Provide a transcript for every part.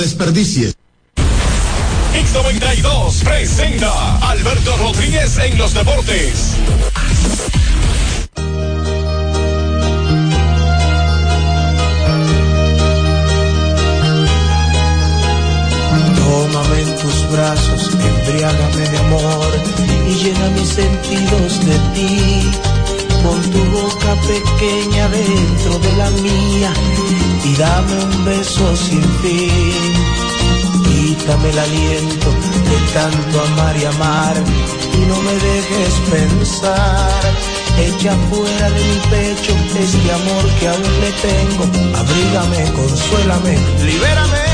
desperdicies. X92 presenta Alberto Rodríguez en los deportes. Tómame en tus brazos, embriágame de amor y llena mis sentidos de ti. Pon tu boca pequeña dentro de la mía y dame un beso sin fin. Quítame el aliento de tanto amar y amar y no me dejes pensar. Echa fuera de mi pecho este amor que aún le tengo. Abrígame, consuélame, libérame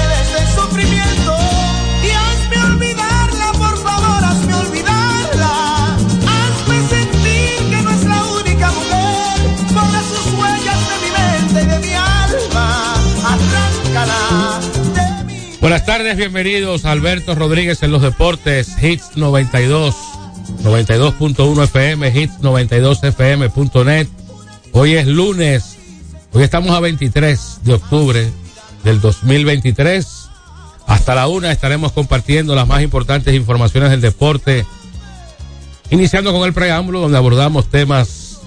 Buenas tardes, bienvenidos a Alberto Rodríguez en los deportes, Hits 92, 92.1 FM, Hits 92FM.net. Hoy es lunes, hoy estamos a 23 de octubre del 2023. Hasta la una estaremos compartiendo las más importantes informaciones del deporte, iniciando con el preámbulo donde abordamos temas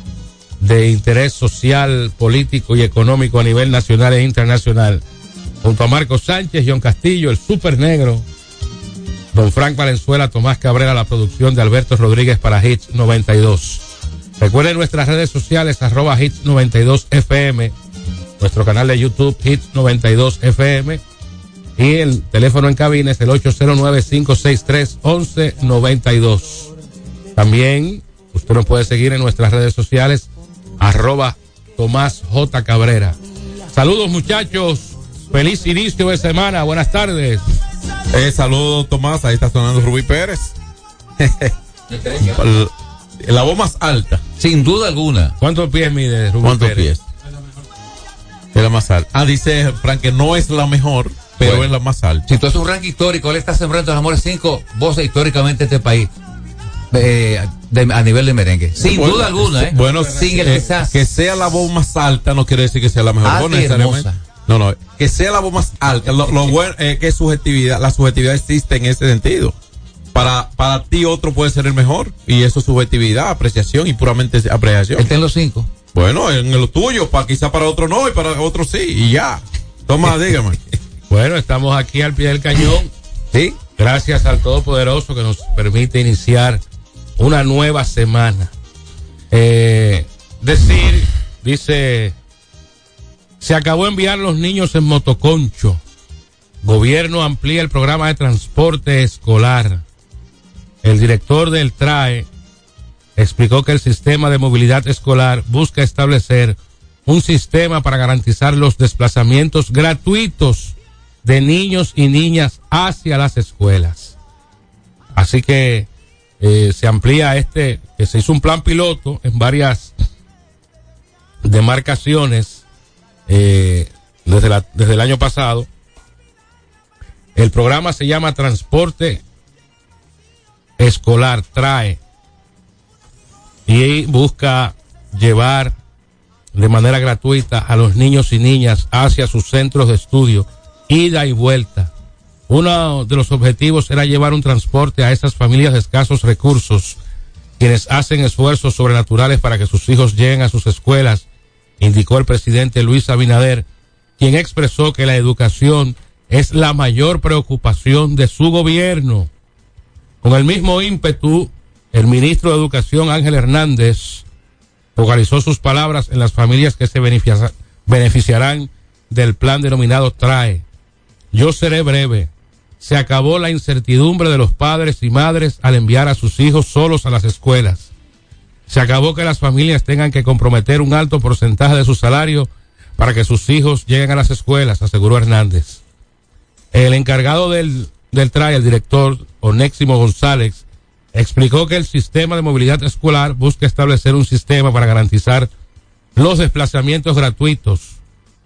de interés social, político y económico a nivel nacional e internacional junto a Marcos Sánchez, John Castillo, el Super Negro, Don Frank Valenzuela, Tomás Cabrera, la producción de Alberto Rodríguez para Hits 92. Recuerden nuestras redes sociales, arroba Hits 92 FM, nuestro canal de YouTube Hits 92 FM y el teléfono en cabina es el 809-563-1192. También usted nos puede seguir en nuestras redes sociales, arroba Tomás J. Cabrera. Saludos muchachos. Feliz inicio de semana, buenas tardes. Eh, saludos Tomás, ahí está sonando Rubí Pérez. la voz más alta. Sin duda alguna. ¿Cuántos pies mide Rubí ¿Cuántos Pérez? pies? Es la más alta. Ah, dice Frank que no es la mejor, pero Bueno. es la más alta. Si tú haces un ranking histórico, él está sembrando los amores cinco voces históricamente de este país. eh, de- a nivel de merengue. Sin Bueno, duda alguna, ¿eh? Bueno, sin el eh, quizás. que sea la voz más alta no quiere decir que sea la mejor voz y necesariamente. hermosa. No, no, que sea la voz más alta. Lo, lo bueno es que subjetividad, la subjetividad existe en ese sentido. Para, para ti otro puede ser el mejor y eso es subjetividad, apreciación y puramente apreciación. Está en los cinco. Bueno, en lo tuyo, para quizá para otro no y para otro sí y ya. Toma, dígame. Bueno, estamos aquí al pie del cañón. Sí. Gracias al Todopoderoso que nos permite iniciar una nueva semana. Eh, decir, dice, se acabó enviar los niños en motoconcho. Gobierno amplía el programa de transporte escolar. El director del TRAE explicó que el sistema de movilidad escolar busca establecer un sistema para garantizar los desplazamientos gratuitos de niños y niñas hacia las escuelas. Así que eh, se amplía este, que se hizo un plan piloto en varias demarcaciones eh, desde, la, desde el año pasado. El programa se llama Transporte Escolar, trae, y busca llevar de manera gratuita a los niños y niñas hacia sus centros de estudio, ida y vuelta. Uno de los objetivos era llevar un transporte a esas familias de escasos recursos, quienes hacen esfuerzos sobrenaturales para que sus hijos lleguen a sus escuelas, indicó el presidente Luis Abinader, quien expresó que la educación es la mayor preocupación de su gobierno. Con el mismo ímpetu, el ministro de Educación Ángel Hernández focalizó sus palabras en las familias que se beneficiarán del plan denominado TRAE. Yo seré breve. Se acabó la incertidumbre de los padres y madres al enviar a sus hijos solos a las escuelas. Se acabó que las familias tengan que comprometer un alto porcentaje de su salario para que sus hijos lleguen a las escuelas, aseguró Hernández. El encargado del, del TRAE, el director Oneximo González, explicó que el sistema de movilidad escolar busca establecer un sistema para garantizar los desplazamientos gratuitos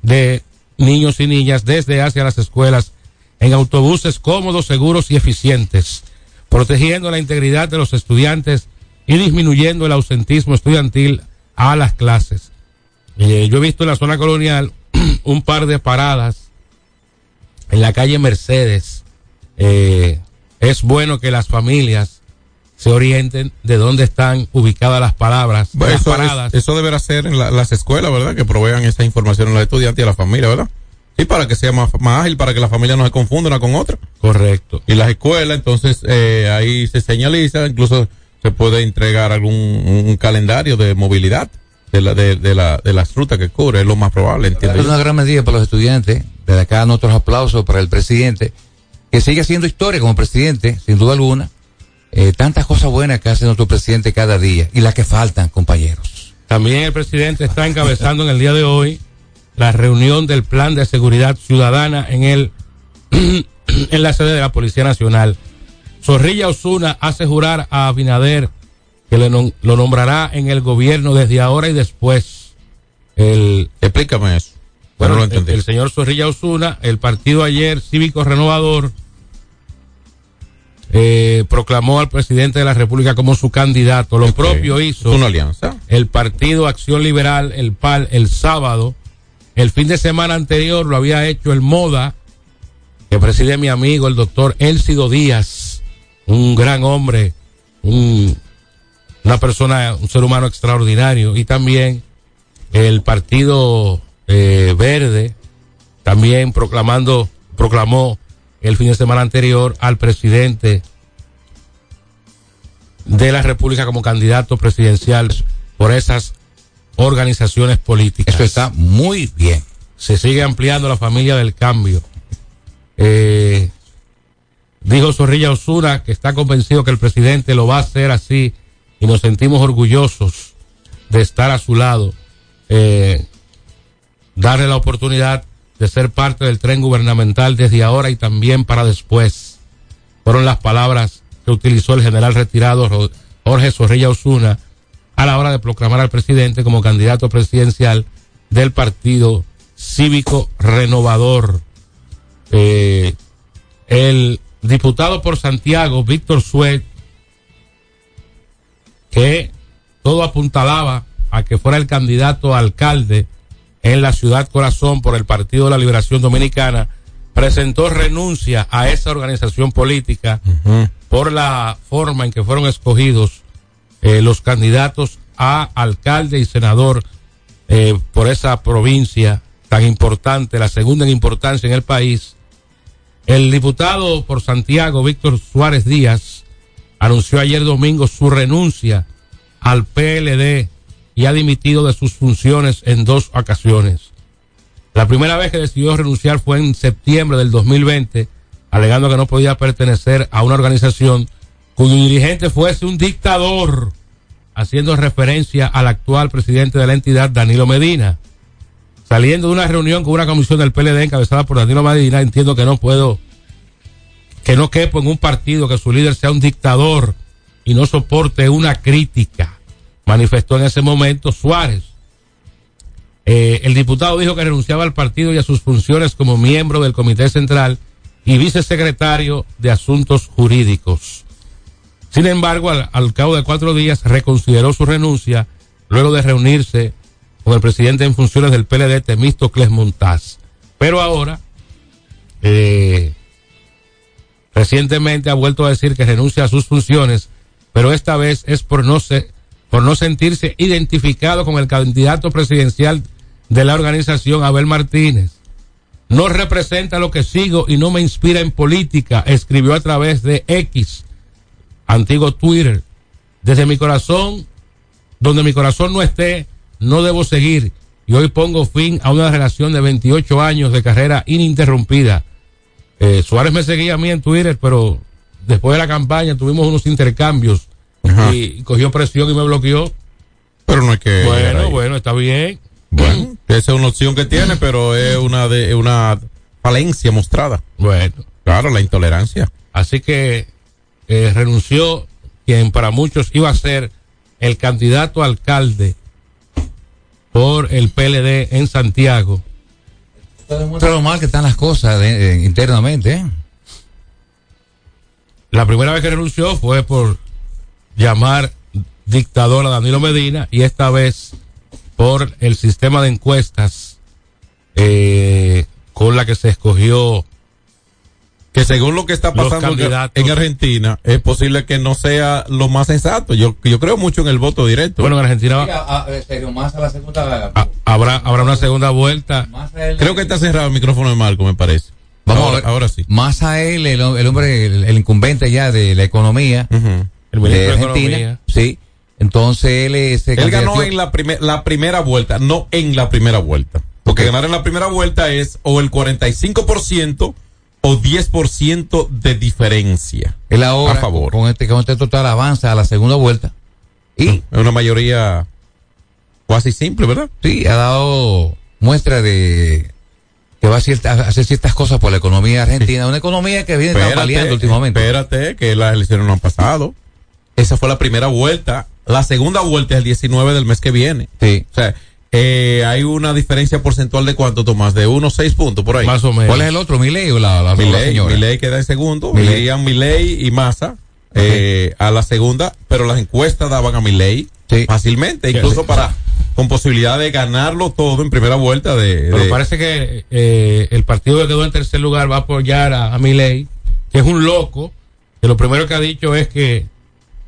de niños y niñas desde hacia las escuelas en autobuses cómodos, seguros y eficientes, protegiendo la integridad de los estudiantes y disminuyendo el ausentismo estudiantil a las clases. Eh, yo he visto en la zona colonial un par de paradas en la calle Mercedes. Eh, es bueno que las familias se orienten de dónde están ubicadas las palabras, las eso, paradas. eso deberá ser en la- las escuelas, ¿verdad? Que provean esa información a los estudiantes y a la familia, ¿verdad? Sí, para que sea más, más ágil, para que la familia no se confunda una con otra. Correcto. Y las escuelas, entonces, eh, ahí se señaliza, incluso se puede entregar algún un calendario de movilidad de la, de, de la, de las rutas que cubre, es lo más probable, entiendo Es una gran medida para los estudiantes. Desde acá nuestros aplausos para el presidente, que sigue haciendo historia como presidente, sin duda alguna. Eh, tantas cosas buenas que hace nuestro presidente cada día y las que faltan, compañeros. También el presidente está encabezando en el día de hoy la reunión del Plan de Seguridad Ciudadana en el en la sede de la Policía Nacional. Zorrilla Osuna hace jurar a Abinader que le nom- lo nombrará en el gobierno desde ahora y después. El, Explícame eso. bueno, lo entendí. el señor Zorrilla Osuna, el partido ayer cívico renovador, eh, proclamó al presidente de la República como su candidato. Lo propio hizo una alianza. el Partido Acción Liberal, el PAL, el sábado. El fin de semana anterior lo había hecho el MODA, que preside mi amigo, el doctor Elcido Díaz, un gran hombre, un, una persona, un ser humano extraordinario. Y también el Partido eh, Verde, también proclamando, proclamó el fin de semana anterior al presidente de la República como candidato presidencial por esas organizaciones políticas. Eso está muy bien. Se sigue ampliando la familia del cambio. Eh, dijo Zorrilla Osuna que está convencido que el presidente lo va a hacer así y nos sentimos orgullosos de estar a su lado. Eh, darle la oportunidad de ser parte del tren gubernamental desde ahora y también para después. Fueron las palabras que utilizó el general retirado Jorge Zorrilla Osuna a la hora de proclamar al presidente como candidato presidencial del Partido Cívico Renovador. Eh, diputado por Santiago, Víctor Suet, que todo apuntalaba a que fuera el candidato a alcalde en la ciudad corazón por el Partido de la Liberación Dominicana, presentó renuncia a esa organización política por la forma en que fueron escogidos eh, los candidatos a alcalde y senador eh, por esa provincia tan importante, la segunda en importancia en el país. El diputado por Santiago, Víctor Suárez Díaz, anunció ayer domingo su renuncia al PLD y ha dimitido de sus funciones en dos ocasiones. La primera vez que decidió renunciar fue en septiembre del 2020, alegando que no podía pertenecer a una organización cuyo dirigente fuese un dictador, haciendo referencia al actual presidente de la entidad, Danilo Medina. Saliendo de una reunión con una comisión del PLD encabezada por Danilo Medina, entiendo que no puedo, que no quepo en un partido que su líder sea un dictador y no soporte una crítica, manifestó en ese momento Suárez. Eh, el diputado dijo que renunciaba al partido y a sus funciones como miembro del Comité Central y vicesecretario de Asuntos Jurídicos. Sin embargo, al, al cabo de cuatro días reconsideró su renuncia luego de reunirse con el presidente en funciones del PLD, Temístocles Montaz. Pero ahora, eh, recientemente ha vuelto a decir que renuncia a sus funciones, pero esta vez es por no, se, por no sentirse identificado con el candidato presidencial de la organización, Abel Martínez. No representa lo que sigo y no me inspira en política, escribió a través de X, antiguo Twitter. Desde mi corazón, donde mi corazón no esté, no debo seguir. Y hoy pongo fin a una relación de 28 años de carrera ininterrumpida. Eh, Suárez me seguía a mí en Twitter, pero después de la campaña tuvimos unos intercambios Ajá. y, cogió presión y me bloqueó. Pero no hay que. Bueno, bueno, está bien. Bueno, esa es una opción que tiene, pero es una de una falencia mostrada. Bueno, Claro, la intolerancia. así que eh, renunció quien para muchos iba a ser el candidato a alcalde por el PLD en Santiago. Demuestra lo mal que están las cosas de- eh, internamente. ¿eh? La primera vez que renunció fue por llamar dictador a Danilo Medina y esta vez por el sistema de encuestas eh, con la que se escogió Que según lo que está pasando en, Argentina, es posible que no sea lo más sensato. Yo, yo creo mucho en el voto directo. bueno en Argentina la segunda. ah, habrá habrá una segunda vuelta creo que está cerrado el micrófono de Marco, me parece. Vamos ahora, a ver. ahora sí. Más a él, el, el hombre, el, el incumbente ya de la economía Ujú. el de ministro de Argentina. Economía Sí. Entonces él es. Él ganó en la, primer, la primera vuelta, no en la primera vuelta. Porque ganar en la primera vuelta es o el 45% o 10% de diferencia. Él ahora, A favor. con este, con este total avanza a la segunda vuelta. Y Es una mayoría casi simple, ¿verdad? sí, ha dado muestra de que va a, cierta- a hacer ciertas cosas por la economía argentina. Una economía que viene tambaleando últimamente. espérate, que las elecciones no han pasado. Esa fue la primera vuelta. La segunda vuelta es el 19 del mes que viene. Sí. O sea, eh, hay una diferencia porcentual de cuánto, Tomás, de unos 6 puntos por ahí. más o menos ¿Cuál es el otro? ¿Milei o la, la, la Milei, señora? Milei queda en segundo, Milei. irían y Massa eh, a la segunda, pero las encuestas daban a Milei Sí. fácilmente, incluso sí. para con posibilidad de ganarlo todo en primera vuelta de, pero de- parece que eh, el partido que quedó en tercer lugar va a apoyar a, a Milei que es un loco que lo primero que ha dicho es que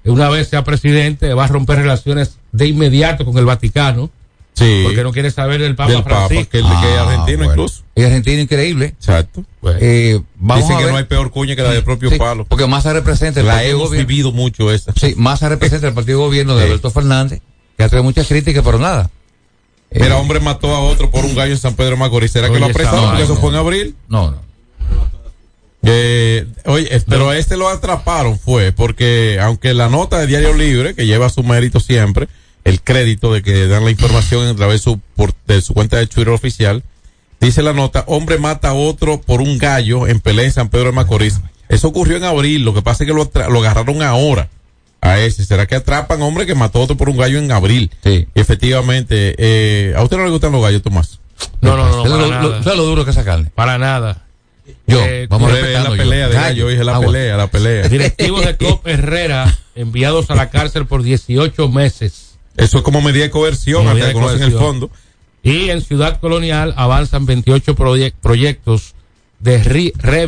una vez sea presidente va a romper relaciones de inmediato con el Vaticano sí, porque no quiere saber del Papa del Papa, Francisco que, el- que es Ah, argentino bueno. incluso. Y argentino increíble. Exacto. Bueno, Eh, vamos Dicen a que ver. no hay peor cuña que la del propio Sí, palo. Porque Massa representa el La partido hemos gobierno. vivido mucho esa. Sí, Massa representa el partido gobierno de Sí. Alberto Fernández, que ha traído muchas críticas, pero nada. Eh, Mira, hombre mató a otro por un gallo en San Pedro de Macorís. ¿Será que lo esa apresaron? Porque vaina. eso fue en abril. No, no. Eh, oye, eh, pero a este lo atraparon fue porque aunque la nota de Diario Libre, que lleva su mérito siempre, el crédito de que dan la información a través de su, por- de su cuenta de Twitter oficial, dice la nota, hombre mata a otro por un gallo en pelea en San Pedro de Macorís. Eso ocurrió en abril, lo que pasa es que lo, agarraron ahora a ese. ¿Será que atrapan hombre que mató a otro por un gallo en abril? Sí. Y efectivamente, eh, ¿a usted no le gustan los gallos, Tomás? no, no, no, ¿Sabes para lo, lo- ¿sabes lo duro que es carne? para nada Yo, Eh, vamos Es respetando la yo. pelea de gallo, dije la Ah, bueno. pelea, la pelea. directivos de Cop Herrera enviados a la cárcel por 18 meses Eso es como medida de coerción, Como hasta que conocen el fondo. Y en Ciudad Colonial avanzan 28 proye- proyectos de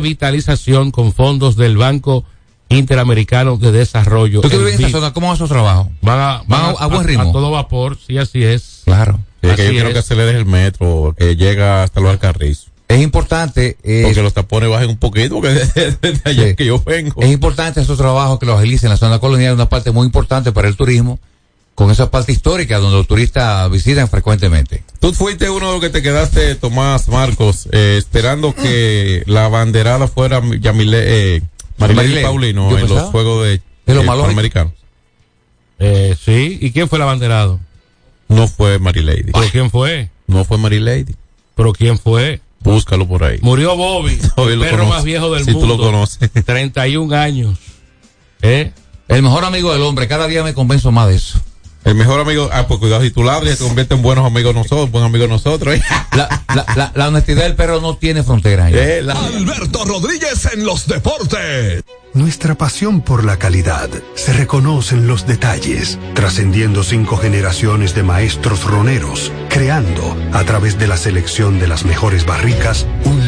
revitalización con fondos del Banco Interamericano de Desarrollo. ¿Tú qué el vives en BID. zona? ¿Cómo va su trabajo? Van a, Van a- a buen ritmo. A, todo vapor, sí, así es. Claro. Sí, que yo Así quiero es. que acelere el metro, que llega hasta los Alcarrizos. Es importante, eh, Porque los tapones bajen un poquito, porque desde, desde Sí. que yo vengo. es importante esos trabajos que los agilicen en la zona colonial, una parte muy importante para el turismo, con esa parte histórica donde los turistas visitan frecuentemente. Tú fuiste uno de los que te quedaste, Tomás Marcos, eh, esperando que la banderada fuera Yamile, eh, Marilene. Paulino en los. Juegos de, Es lo eh. Panamericanos. Eh, sí, ¿y quién fue el abanderado? No fue Marilady. ¿Pero quién fue? No fue Marilady. ¿Pero quién fue? Búscalo por ahí. Murió Bobby, el perro conoce. más viejo del Si tú mundo. lo conoces. 31 años. ¿Eh? El mejor amigo del hombre, cada día me convenzo más de eso. El mejor amigo, ah, pues cuidado si tú ladras, se convierte en buenos amigos nosotros, buen amigo nosotros. ¿eh? La, la, la, la honestidad del perro no tiene frontera. Eh, la- Alberto Rodríguez en los deportes. Nuestra pasión por la calidad se reconoce en los detalles, trascendiendo cinco generaciones de maestros roneros, creando, a través de la selección de las mejores barricas, un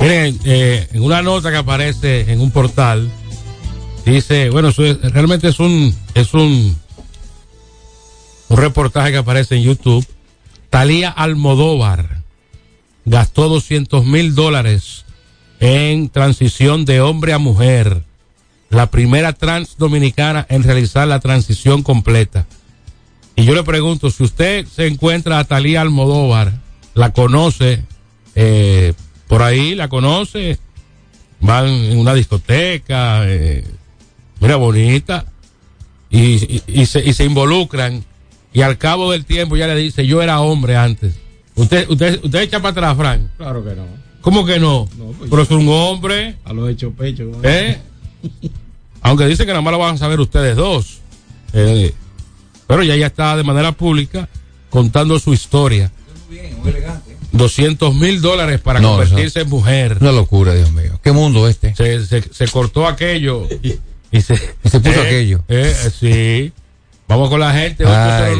Miren, eh, en una nota que aparece en un portal, dice, bueno, realmente es un, es un, un reportaje que aparece en YouTube. Talía Almodóvar gastó 200 mil dólares en transición de hombre a mujer. La primera trans dominicana en realizar la transición completa. Y yo le pregunto, si usted se encuentra a Talía Almodóvar, la conoce, eh, por ahí la conoce, van en una discoteca, eh, mira, bonita, y, y- y se, y se involucran, y al cabo del tiempo ya le dice, yo era hombre antes. Usted, usted, usted echa para atrás, Frank. Claro que no. ¿Cómo que no? pues Pero es un hombre, A los hechos pecho. ¿eh? Aunque dice que nada más lo van a saber ustedes dos. Eh, pero ya ya está de manera pública contando su historia. 200 mil dólares para No, convertirse en mujer. Una locura, Dios mío. ¿Qué mundo este? Se, se, se cortó aquello y, y se, Y se puso eh, aquello. eh, sí. Vamos con la gente. Ay.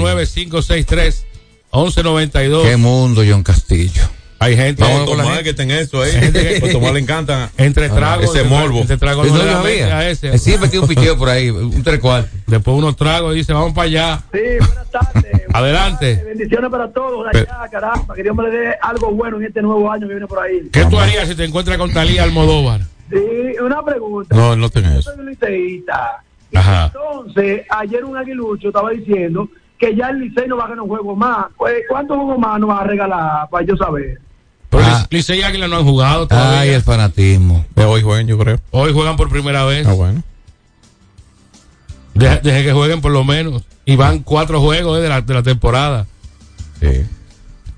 809-563-1192. ¿Qué mundo, John Castillo? Hay gente. Gente- que ten eso ahí. Gente que- Pues Tomás le encanta Entre tragos. ese entre- morbo. Entre tragos No, no yo le da sabía. mente a ese. Eh, Siempre tiene un picheo por ahí, un tres cuartos. Después unos tragos y dice, vamos para allá. Sí, buenas tardes. Adelante. Bendiciones para todos Pero- allá, caramba. Que Dios me le dé algo bueno en este nuevo año que viene por ahí. ¿Qué tú harías si te encuentras con Talía Almodóvar? Sí, una pregunta. No, él no tiene Yo soy un liceísta. Ajá. entonces, ayer un aguilucho estaba diciendo que ya el Licey no va a ganar un juego más. Pues, ¿Cuántos juegos más nos va a regalar para yo saber? Pero Ah. Licey y Águila no han jugado todavía. Ay, el fanatismo. De hoy juegan, yo creo. Hoy juegan por primera vez. Ah, bueno. Deje, deje que jueguen por lo menos. Y van cuatro juegos eh, de, la, de la temporada. Sí.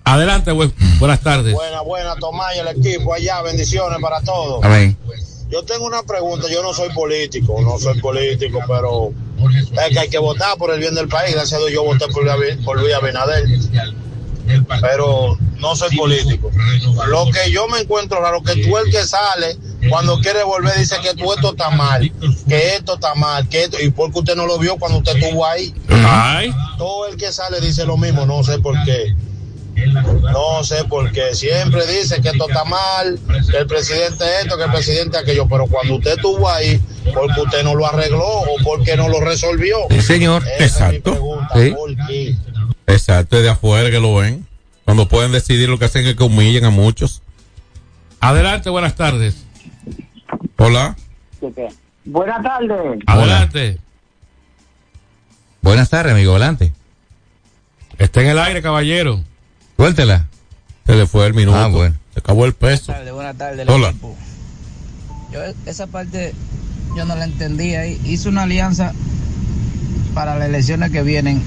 Adelante, bu- buenas tardes. Buena, buena, Tomás y el equipo allá, bendiciones para todos. Amén. Yo tengo una pregunta, yo no soy político, no soy político, pero es que hay que votar por el bien del país. Gracias a Dios yo voté por, Luis Abi- por Luis Abinader, pero no soy político. Lo que yo me encuentro raro, que tú el que sale, cuando quiere volver, dice que tú esto está mal, que esto está mal, que esto, y porque usted no lo vio cuando usted estuvo ahí. Ay, Todo el que sale dice lo mismo, no sé por qué. No sé por qué. Siempre dice que esto está mal, que el presidente esto, que el presidente aquello, pero cuando usted estuvo ahí, porque usted no lo arregló o porque no lo resolvió. Sí, señor. Esa es mi Exacto. pregunta, Sí. ¿por qué? Exacto, es de afuera que lo ven. Cuando pueden decidir lo que hacen es que humillen a muchos. adelante, buenas tardes. Hola. Buenas tardes. Adelante. Buenas tardes, amigo. Adelante. Está en el aire, caballero. Suéltela. Se le fue el minuto. Ah, bueno. Se acabó el peso. tardes, buenas tardes. Hola. equipo. Yo esa parte yo no la entendía. Hizo una alianza para las elecciones que vienen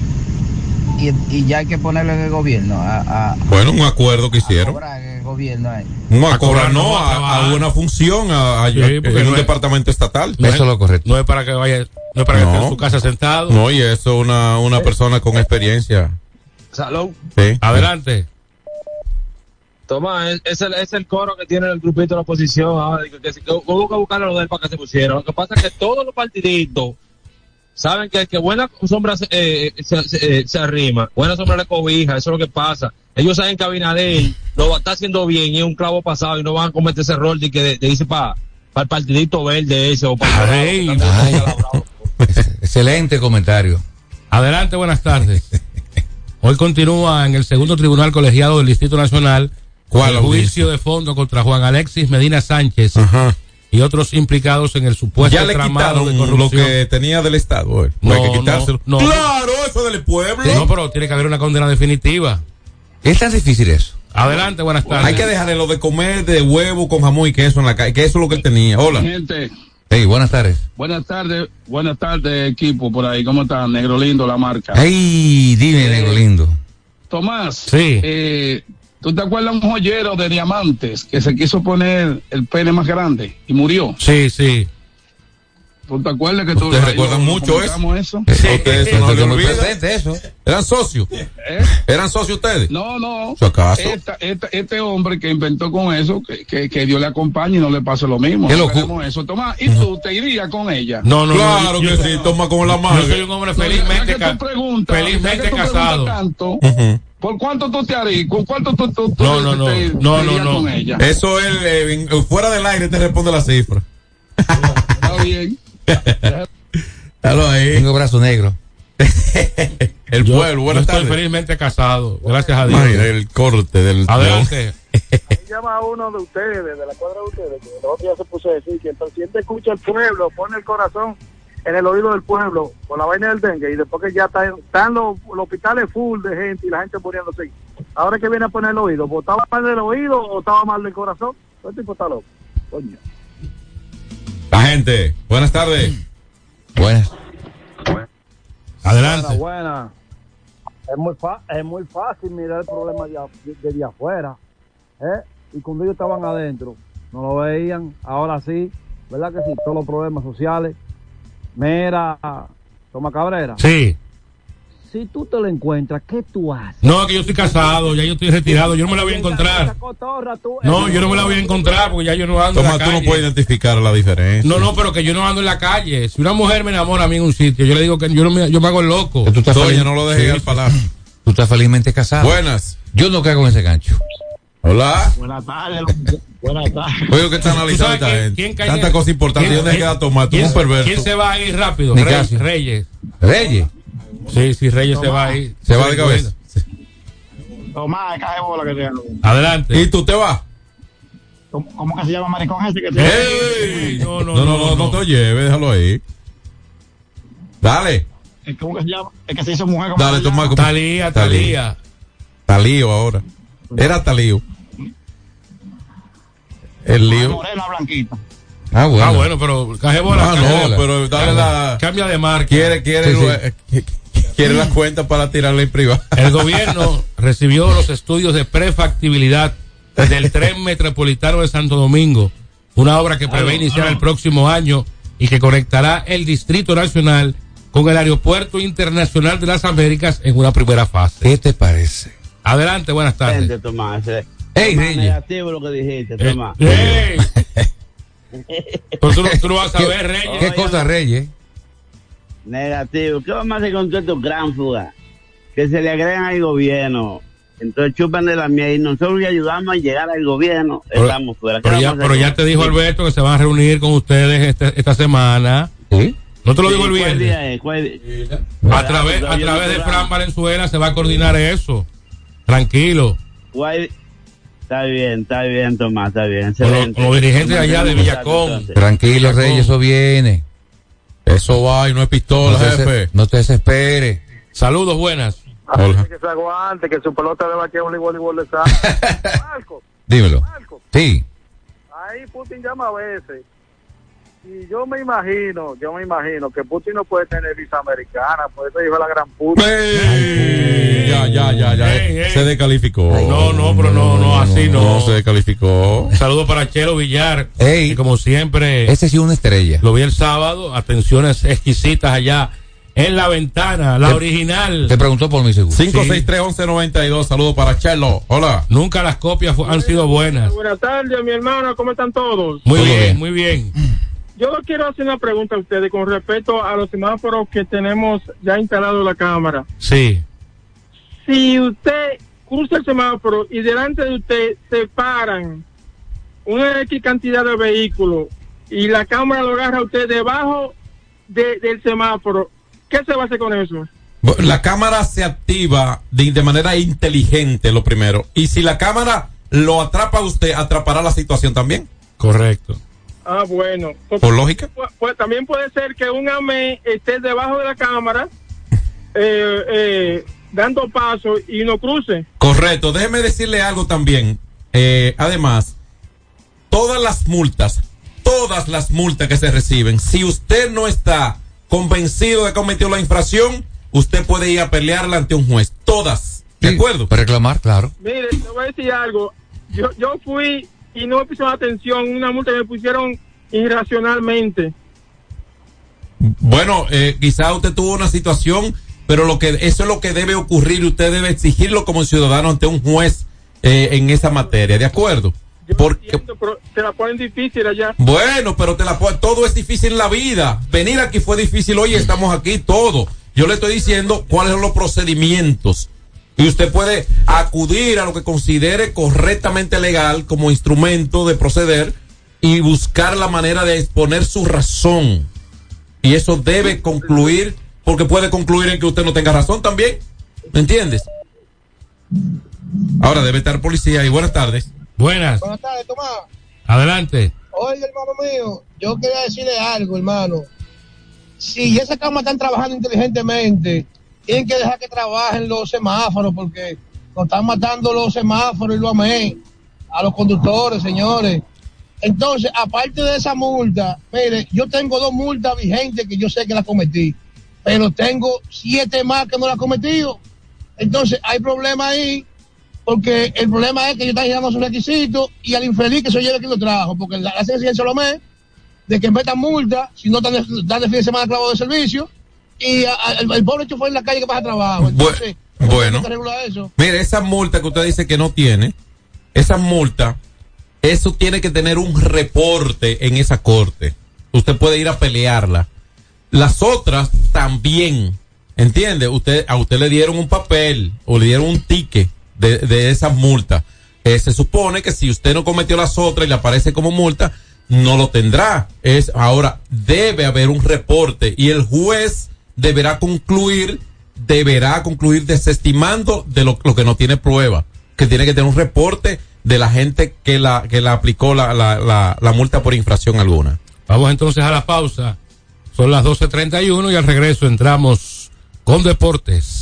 y, y ya hay que ponerlo en el gobierno. A, a, Bueno, un acuerdo que hicieron. el gobierno. ahí. Un A acuerdo, cobrar, no, no, a una función, a, a- Sí, porque en no un es- departamento estatal. No Eso es- lo correcto. No es para que vaya, no es para que No. esté en su casa sentado. No, y eso una, una persona con experiencia. Salud. Sí. Adelante. Tomás, es, es el, es el coro que tiene el grupito de la oposición ahora. Que, que, que, que hubo que buscar a los del para que se pusieran. Lo que pasa es que todos los partiditos saben que, que buena sombra se, eh, se, se- eh, se arrima, buena sombra le cobija, eso es lo que pasa. Ellos saben que Abinader lo va- está haciendo bien y es un clavo pasado y no van a cometer ese error de que de, irse para el partidito verde ese o para Ay, Ay. Excelente comentario. Adelante, buenas tardes. Hoy continúa en el segundo tribunal colegiado del Distrito Nacional ¿Cuál el juicio de fondo contra Juan Alexis Medina Sánchez Ajá. Y otros implicados en el supuesto Ya le tramado de quitaron lo corrupción. que tenía del Estado. eh. No, Hay que quitárselo. no, no. Claro, eso del pueblo. No, pero tiene que haber una condena definitiva. Es tan difícil eso. Adelante, buenas tardes. Hay que dejarle lo de comer de huevo con jamón y queso en la calle, que eso es lo que él tenía. Hola. Gente, Hey, buenas tardes. buenas tardes, buenas tardes equipo por ahí, ¿cómo están? Negro Lindo, la marca. Hey, dime, negro lindo. Tomás, Sí. eh, ¿tú te acuerdas un joyero de diamantes que se quiso poner el pene más grande y murió? Sí, sí. ¿Tú te acuerdas que tú recuerdan lo mucho eso. eso? A ustedes eso no olvida. presente, eso. ¿Eran socios? ¿Eh? ¿Eran socios ustedes? No, no. ¿Su acaso? Esta- esta- este hombre que inventó con eso, que, que, que Dios le acompañe y no le pase lo mismo. Qué No eso. Tomás, ¿y tú te irías con ella? No, no, Claro no. que yo, sí, toma con la yo mano. soy un hombre No, ya felizmente, que tú ca- preguntas, ya felizmente que casado. tanto. ¿Por cuánto tú te harías? ¿Con cuánto tú, tú, tú No, no, no. te- te No, no, no. con ella? Eso él, eh, fuera del aire, te responde la cifra. Está bien. Dalo ahí. Tengo brazo negro. El Yo, pueblo, yo buenas estoy tardes. felizmente casado. Gracias a Dios. Ay, el corte del. Adelante. llama a uno de ustedes, de la cuadra de ustedes, que el otro día se puso a decir que el presidente escucha al pueblo, pone el corazón en el oído del pueblo por la vaina del dengue y después que ya está- están los, los hospitales full de gente y la gente muriéndose. Ahora que viene a poner el oído, ¿pues ¿estaba mal del oído o estaba mal del corazón? Este tipo está loco. Coño. La gente, buenas tardes. Buenas. Adelante. Buena, Es muy, fa- es muy fácil mirar el problema de, de, de afuera. ¿eh? Y cuando ellos estaban adentro, no lo veían. Ahora sí, ¿verdad que sí? Todos los problemas sociales. Mira, Toma Cabrera. Sí. si tú te lo encuentras, ¿qué tú haces? No, que yo estoy casado, ya yo estoy retirado, yo no me la voy a encontrar. No, yo no me la voy a encontrar porque ya yo no ando Toma, en la tú no calle. puedes identificar la diferencia. No, no, pero que yo no ando en la calle. Si una mujer me enamora a mí en un sitio, yo le digo que yo, no me, yo me hago el loco. tú estás feliz- no lo dejes Sí. al palacio. Tú estás felizmente casado. Buenas. Yo no caigo en ese gancho. Hola. Buenas tardes, buenas tardes. Oye, ¿qué está analizando esta quién- gente? quién cae Tanta cosa importante. quién- ¿Y dónde quién- queda tomar? Tú ¿Quién, un perverso. quién se va a ir rápido? Reyes. Reyes. Reyes. Sí, sí, Reyes se va a ir. Se va de cabeza. Tomás, cae bola que te hago. Adelante. ¿Y tú te vas? ¿Cómo, cómo que se llama maricón ese que te ¡Ey! No, no, No, no, no, no te lo lleves, déjalo ahí. Dale, ¿Cómo que se llama? Es que se hizo mujer como dale, como- Talía, Talía. Talío ahora. Era Talío. El lío. Morena blanquita. Ah, bueno. Ah, bueno, pero caje bola. Ah, no, bola. pero dale la. Cambia de marca. Quiere, quiere, Sí, sí. eh, quiere la cuenta para tirarla en privado. El gobierno recibió los estudios de prefactibilidad del tren metropolitano de Santo Domingo, una obra que prevé iniciar el próximo año y que conectará el Distrito Nacional con el Aeropuerto Internacional de las Américas en una primera fase. ¿Qué te parece? Adelante, buenas tardes. Gente, Tomás. Ey, negativo lo que dijiste, Eh, Tomás. ey. Pero tú, no- tú vas a ¿Qué, ver, Reyes. ¿Qué cosa, Reyes? Negativo. ¿Qué vamos a hacer con todos estos gránfugas? Que se le agregan al gobierno. Entonces chupan de la mía y nosotros le ayudamos a llegar al gobierno. Pero- Estamos fuera. ¿Qué Pero ya, pero ya te dijo Alberto que se van a reunir con ustedes este- esta semana. ¿Sí? ¿No te lo Sí, digo el ¿cuál viernes? día es? ¿Cuál día? A través, a través de Fran Valenzuela se va a coordinar eso. Tranquilo. ¿Cuál- Está bien, está bien, Tomás, está bien. Los, Excelente. los dirigentes allá de Villacón. Tranquilo, Villacón. Reyes, eso viene. Eso va y no es pistola, No te, jefe. no te desesperes. Saludos, buenas. Hola. Que se aguante, que su pelota de vaqueo un voleibol de sal. Marco, Dímelo. Marco, Sí. ahí Putin llama a veces. Y yo me imagino, yo me imagino que Putin no puede tener visa americana, por eso dijo la gran puta. Ey, Ya, ya, ya, ya. Ey, ey. Se descalificó. No, no, pero no, no, así no. No, se descalificó. Saludos para Chelo Villar. Ey. que como siempre, Ese sí es una estrella. lo vi el sábado. Atenciones exquisitas allá en la ventana, la Te- original. Te preguntó por mi seguro. 563-1192. Saludos para Chelo. Hola. Nunca las copias han sido buenas. Buenas tardes, mi hermano, ¿cómo están todos? Muy Todo bien, bien. muy bien. Yo quiero hacer una pregunta a ustedes con respecto a los semáforos que tenemos ya instalados en la cámara. Sí. Si usted cruza el semáforo y delante de usted se paran una X cantidad de vehículos y la cámara lo agarra a usted debajo de- del semáforo, ¿qué se va a hacer con eso? La cámara se activa de, de manera inteligente, lo primero. Y si la cámara lo atrapa a usted, atrapará la situación también. Correcto. Ah, bueno. Porque Por lógica. pu- pues, también puede ser que un AME esté debajo de la cámara eh, eh, dando paso y no cruce. Correcto. Déjeme decirle algo también. Eh, además, todas las multas, todas las multas que se reciben, si usted no está convencido de que cometió la infracción, usted puede ir a pelearla ante un juez. Todas. ¿De Sí, acuerdo? Para reclamar, claro. Mire, te voy a decir algo. Yo, yo fui y no me pusieron atención, una multa que me pusieron irracionalmente. Bueno, eh, quizá usted tuvo una situación, pero lo que eso es lo que debe ocurrir. Usted debe exigirlo como ciudadano ante un juez eh, en esa materia, ¿de acuerdo? Yo Porque entiendo, pero te la ponen difícil allá. bueno, pero te la todo es difícil en la vida. Venir aquí fue difícil, hoy estamos aquí todo. Yo le estoy diciendo cuáles son los procedimientos. Y usted puede acudir a lo que considere correctamente legal como instrumento de proceder y buscar la manera de exponer su razón. Y eso debe concluir, porque puede concluir en que usted no tenga razón también. ¿Me entiendes? Ahora debe estar policía y buenas tardes. Buenas. Buenas tardes, Tomás. Adelante. Oye, hermano mío, yo quería decirle algo, hermano. Si esas cámaras están trabajando inteligentemente, tienen que dejar que trabajen los semáforos, porque nos están matando los semáforos y lo amé a los conductores, señores. Entonces, aparte de esa multa, mire, yo tengo dos multas vigentes que yo sé que las cometí, pero tengo siete más que no las he cometido. Entonces, hay problema ahí, porque el problema es que yo están llegando a sus requisitos y al infeliz que se lleve quien lo trajo, porque la hacen en Solomé de que metan multa si no están de, de fin de semana clavo de servicio y a- a- el, pobre chofer en la calle que pasa trabajo. Entonces, bueno. Mire, esa multa que usted dice que no tiene, esa multa, eso tiene que tener un reporte en esa corte. Usted puede ir a pelearla. Las otras también, ¿entiende? Usted, a usted le dieron un papel o le dieron un ticket de, de esa multa. Eh, se supone que si usted no cometió las otras y le aparece como multa, no lo tendrá. Es ahora debe haber un reporte y el juez deberá concluir, deberá concluir desestimando de lo, lo que no tiene prueba, que tiene que tener un reporte de la gente que la que la aplicó la, la, la, multa por infracción alguna. Vamos entonces a la pausa. Son las 12.31 y al regreso entramos con deportes.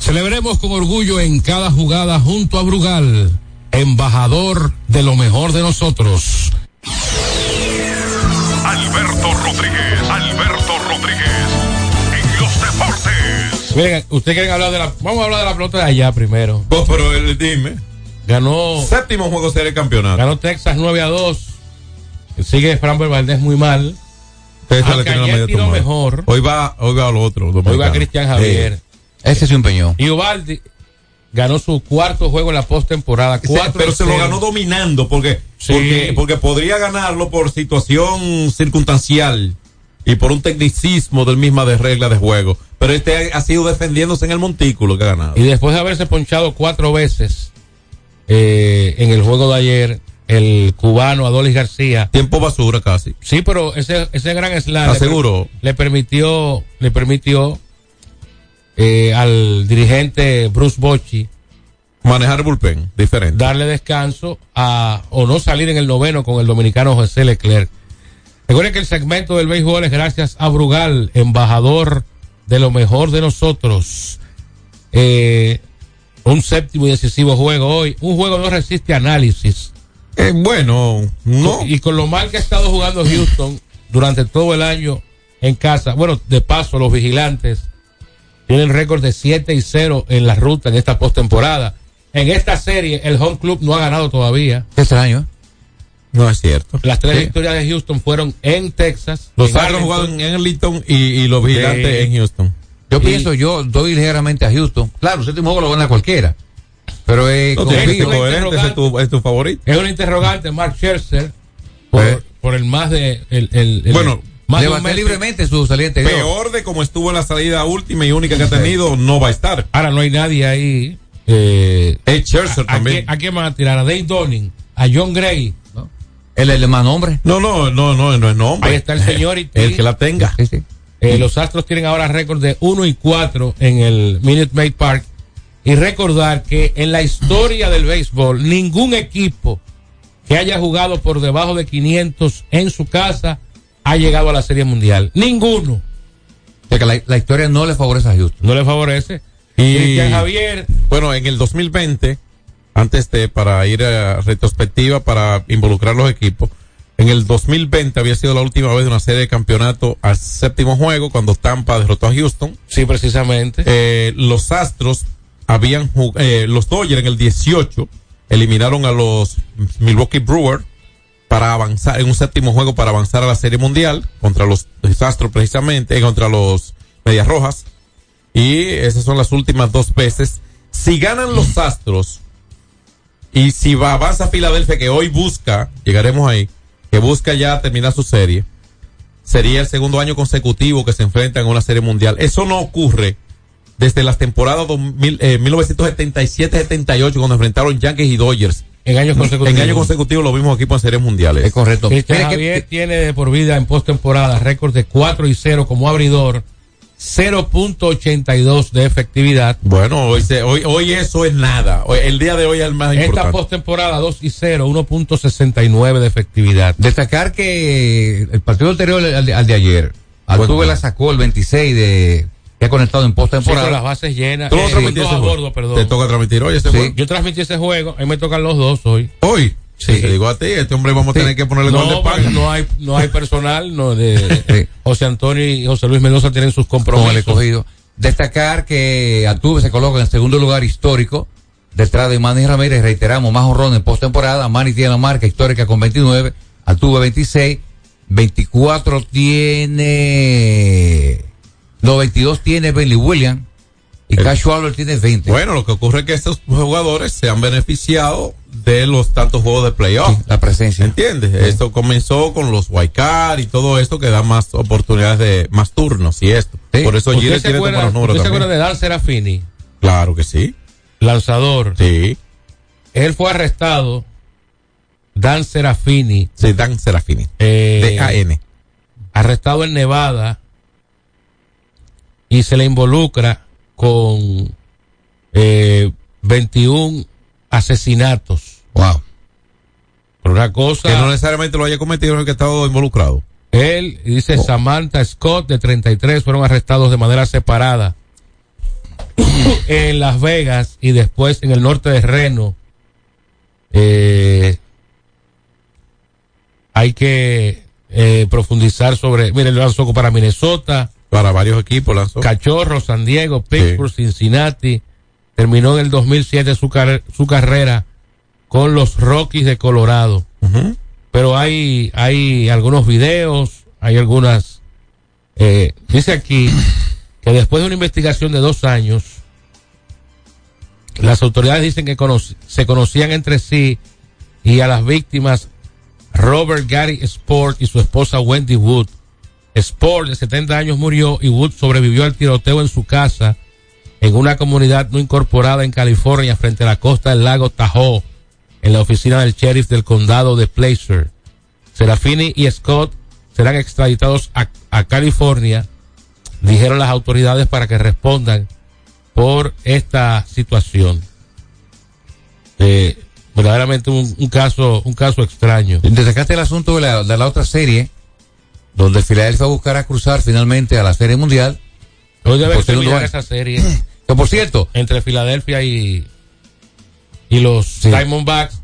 Celebremos con orgullo en cada jugada junto a Brugal, embajador de lo mejor de nosotros. Alberto Rodríguez, Alberto Rodríguez, en los deportes. Miren, ustedes quieren hablar de la. Vamos a hablar de la pelota de allá primero. Pues, pero el, dime. Ganó. Séptimo juego serie campeonato. Ganó Texas 9 a 2. Sigue Framber Valdés muy mal. Texas le tiene la media mejor. Hoy va, hoy va al otro. Hoy va. Cristian Javier. Ese se empeñó. Y Ubaldi ganó su cuarto juego en la postemporada. Sí, 4 pero se lo 0. ganó dominando porque, Sí. porque porque podría ganarlo por situación circunstancial y por un tecnicismo del misma de regla de juego. Pero este ha, ha sido defendiéndose en el montículo que ha ganado. Y después de haberse ponchado cuatro veces eh, en el juego de ayer, el cubano Adolis García. Tiempo basura casi. Sí, pero ese, ese gran slam le permitió, le permitió eh, al dirigente Bruce Bochy Manejar el bullpen, diferente. darle descanso a o no salir en el noveno con el dominicano José Leclerc. Recuerden que el segmento del béisbol es gracias a Brugal, embajador de lo mejor de nosotros. Eh, un séptimo y decisivo juego hoy. Un juego no resiste análisis. Eh, bueno, no. Y con lo mal que ha estado jugando Houston durante todo el año en casa. Bueno, de paso, los vigilantes tienen récord de 7 y 0 en la ruta en esta postemporada. En esta serie, el home club no ha ganado todavía. Qué extraño. No es cierto. Las tres Sí. victorias de Houston fueron en Texas. Los Arlington. jugaron en Arlington y, y los vigilantes en Houston. Yo Y- pienso, yo doy ligeramente a Houston. Claro, el séptimo juego lo gana cualquiera. Pero eh, No confío. es tu, es tu favorito. Es un interrogante, Mark Scherzer, por, Eh. por el más de. El, el- el- Bueno, más Le de un baté mes. libremente su salida anterior. Peor de como estuvo en la salida última y única que ha tenido, no va a estar. Ahora no hay nadie ahí. Eh, Es Scherzer ¿a, a también. a quién van a tirar? A Dave Donning, a John Gray. El, el más nombre. No, no, no, no, no es nombre. Ahí está el señor y El que la tenga. Sí, sí. Eh, los Astros tienen ahora récord de 1 y 4 en el Minute Maid Park. Y recordar que en la historia del béisbol, ningún equipo que haya jugado por debajo de 500 en su casa ha llegado a la Serie Mundial. Ninguno. O sea que la, la historia no le favorece a Houston. No le favorece. Y- Cristian Javier, Bueno, en el 2020, antes de, para ir a retrospectiva, para involucrar los equipos, en el 2020 había sido la última vez de una serie de campeonato al séptimo juego, cuando Tampa derrotó a Houston. sí, precisamente. Eh, los Astros habían eh, los Dodgers en el 18 eliminaron a los Milwaukee Brewers para avanzar en un séptimo juego para avanzar a la Serie Mundial contra los, Astros precisamente, eh, contra los Medias Rojas. Y esas son las últimas dos veces. Si ganan los Astros y si va, avanza Filadelfia que hoy busca, llegaremos ahí, que busca ya terminar su serie, sería el segundo año consecutivo que se enfrentan en una serie mundial. Eso no ocurre desde las temporadas 2000, eh, 1977-78 cuando enfrentaron Yankees y Dodgers. En años consecutivos. En años consecutivos los mismos equipos en series mundiales. Es correcto. Cristian Mire que- Javier tiene de por vida en postemporada récord de 4 y 0 como abridor, 0.82 de efectividad. Bueno, hoy, se- hoy, hoy eso es nada. Hoy- el día de hoy es el más Esta importante. postemporada 2 y 0, 1.69 de efectividad. Destacar que el partido anterior al de, al de ayer, Altuve Bueno. la sacó el 26 de que ha conectado en Sí, con las postemporada. bases llenas. Tú lo eh, transmitiste dos a ese juego. bordo, perdón. Te toca transmitir hoy ese Sí. juego. Yo transmití ese juego, a mí me tocan los dos hoy. Hoy. Sí. Te digo a ti, este hombre vamos a Sí. tener que ponerle gol de No, paga. no hay, no hay personal, no de Sí. José Antonio y José Luis Mendoza tienen sus con el compromisos. escogido. Destacar que Altuve se coloca en el segundo lugar histórico detrás de Manny Ramírez. Reiteramos, más honrón en postemporada. Manny tiene la marca histórica con 29. Altuve 26. 24 tiene. No, 22 tiene Benny Williams. Y El- Cash Schwarber tiene 20. Bueno, lo que ocurre es que estos jugadores se han beneficiado de los tantos juegos de playoff. Sí, la presencia. ¿Entiendes? Esto comenzó con los Wildcard y todo esto que da más oportunidades de más turnos y esto. Sí. Por eso ¿Usted Gire se tiene acuerda, buenos números usted se acuerda de Dan Serafini, Claro que sí. lanzador? Sí. Él fue arrestado, Dan Serafini, Sí, Dan Serafini. eh, D-A-N. arrestado en Nevada y se le involucra con eh, 21 asesinatos. Wow. Por una cosa, Que no necesariamente lo haya cometido el que ha estado involucrado. él dice Samantha Scott de 33 fueron arrestados de manera separada en Las Vegas y después en el norte de Reno. Eh, hay que eh, profundizar sobre, mire, él lanzó para Minnesota, Para varios equipos lanzó. Cachorro, San Diego, Pittsburgh, Cincinnati. Terminó en el 2007 su, car- su carrera con los Rockies de Colorado. Pero hay, hay algunos videos, hay algunas... eh, dice aquí que después de una investigación de dos años, las autoridades dicen que se conocían entre sí y a las víctimas Robert Gary Sport y su esposa Wendy Wood. Sport, de 70 años, murió y Wood sobrevivió al tiroteo en su casa en una comunidad no incorporada en California frente a la costa del lago Tahoe, en la oficina del sheriff del condado de Placer. Serafini y Scott serán extraditados a, California, dijeron las autoridades para que respondan por esta situación. Eh, verdaderamente un, un caso un caso extraño. Destacaste el asunto de la, de la otra serie, donde Filadelfia buscará cruzar finalmente a la Serie Mundial. Hoy debe terminar esa serie Que por cierto, entre Filadelfia y, y los Diamondbacks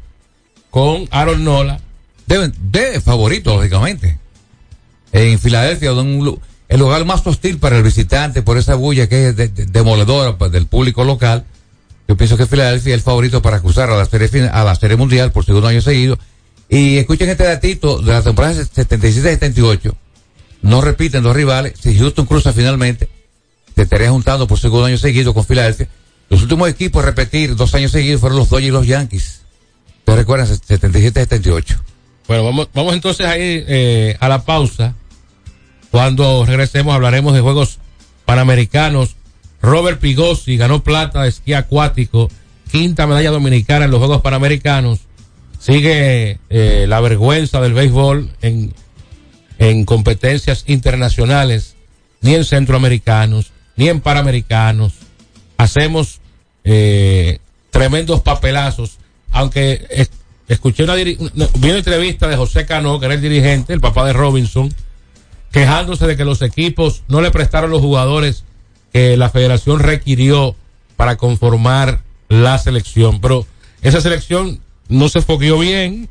con Aaron Nola. deben, de favorito, lógicamente. En Filadelfia, donde un el lugar más hostil para el visitante, por esa bulla que es de- de- demoledora pues, del público local. Yo pienso que Filadelfia es el favorito para cruzar a la serie, a la serie mundial por segundo año seguido. Y escuchen este datito de la temporada 77-78. No repiten los rivales. Si Houston cruza finalmente, te estaría juntando por segundo año seguido con Filadelfia. Los últimos equipos a repetir dos años seguidos fueron los Dodgers y los Yankees. ¿Te recuerdan? 77-78. Bueno, vamos, vamos entonces a ir eh, a la pausa. Cuando regresemos hablaremos de Juegos Panamericanos. Robert Pigosi ganó plata de esquí acuático, quinta medalla dominicana en los Juegos Panamericanos. Sigue eh, la vergüenza del béisbol en, en competencias internacionales, ni en centroamericanos, ni en panamericanos. Hacemos eh, tremendos papelazos, aunque es- escuché una- vi una entrevista de José Cano, que era el dirigente, el papá de Robinson, quejándose de que los equipos no le prestaron los jugadores que la federación requirió para conformar la selección. Pero esa selección no se fogueó bien.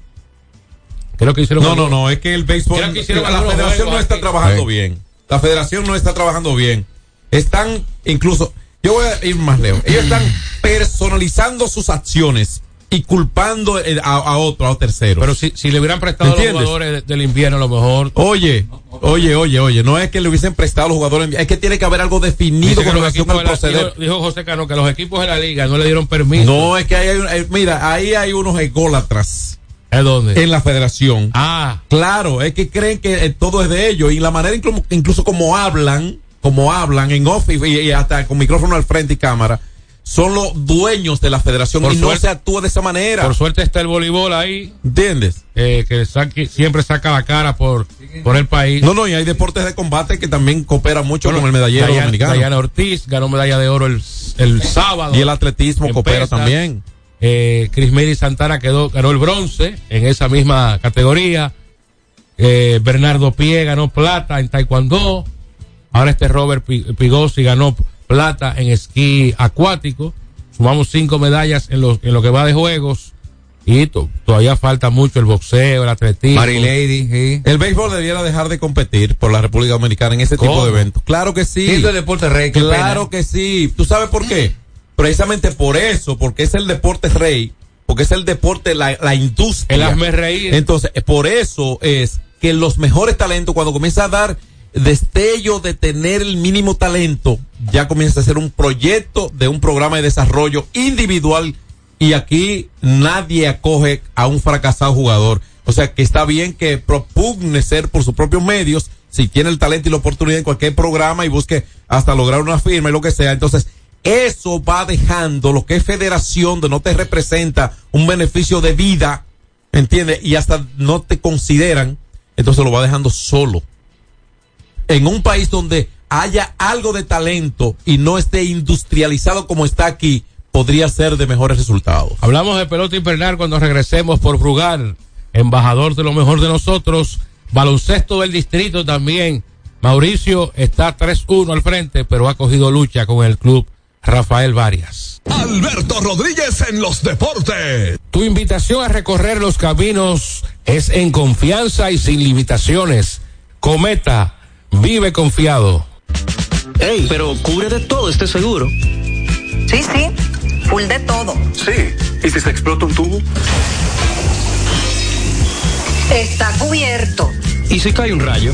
Creo que hicieron. No, no, no, es que el béisbol, Creo que hicieron la federación no está trabajando Sí. bien. La federación no está trabajando bien. Están incluso, yo voy a ir más lejos, ellos están personalizando sus acciones y culpando eh, a, a otro, a terceros. Pero si, si le hubieran prestado a los jugadores de- del invierno, a lo mejor. Oye, oye, oye, oye, no es que le hubiesen prestado a los jugadores, es que tiene que haber algo definido con los relación equipos al de la- proceder. dijo, dijo José Cano que los equipos de la liga no le dieron permiso. No, es que ahí hay, eh, mira, ahí hay unos ególatras. ¿Es dónde? En la federación. Ah. Claro, es que creen que eh, todo es de ellos y la manera incluso, incluso como hablan, como hablan en off y, y hasta con micrófono al frente y cámara, son los dueños de la federación Por y no se actúa de esa manera. Por suerte está el voleibol ahí. ¿Entiendes? Eh, que saque- siempre saca la cara por, por el país. No, no, y hay deportes de combate que también cooperan mucho Bueno, con el medallero Dayana- dominicano. Dayana Ortiz ganó medalla de oro el, el sábado. Y el atletismo en coopera también. Eh, Chris Mary Santana quedó, ganó el bronce en esa misma categoría. Eh, Bernardo Pie ganó plata en taekwondo. Ahora este Robert Pi- Pigosi ganó plata en esquí acuático. Sumamos cinco medallas en lo, en lo que va de juegos. Y to- todavía falta mucho el boxeo, el atletismo. Mary Lady, sí. El béisbol debiera dejar de competir por la República Dominicana en ese tipo de eventos. Claro que sí. El deporte rey, Claro pena. que sí. ¿Tú sabes por qué? Precisamente por eso, porque es el deporte rey, porque es el deporte, la, la industria. El hazme reír. Entonces, por eso es que los mejores talentos, cuando comienza a dar destello de tener el mínimo talento, ya comienza a ser un proyecto de un programa de desarrollo individual y aquí nadie acoge a un fracasado jugador. O sea que está bien que propugne ser por sus propios medios, si tiene el talento y la oportunidad en cualquier programa y busque hasta lograr una firma y lo que sea. Entonces, eso va dejando lo que es federación, de no te representa un beneficio de vida, ¿entiendes? Y hasta no te consideran, entonces lo va dejando solo. En un país donde haya algo de talento y no esté industrializado como está aquí, podría ser de mejores resultados. Hablamos de pelota invernal cuando regresemos por Frugal, embajador de lo mejor de nosotros, baloncesto del distrito también. Mauricio está 3-1 al frente, pero ha cogido lucha con el club Rafael Varias. Alberto Rodríguez en los deportes. Tu invitación a recorrer los caminos es en confianza y sin limitaciones. Cometa, vive confiado. Ey, pero cubre de todo este seguro. Sí, sí, full de todo. Sí. ¿Y si se explota un tubo? Está cubierto. ¿Y si cae un rayo?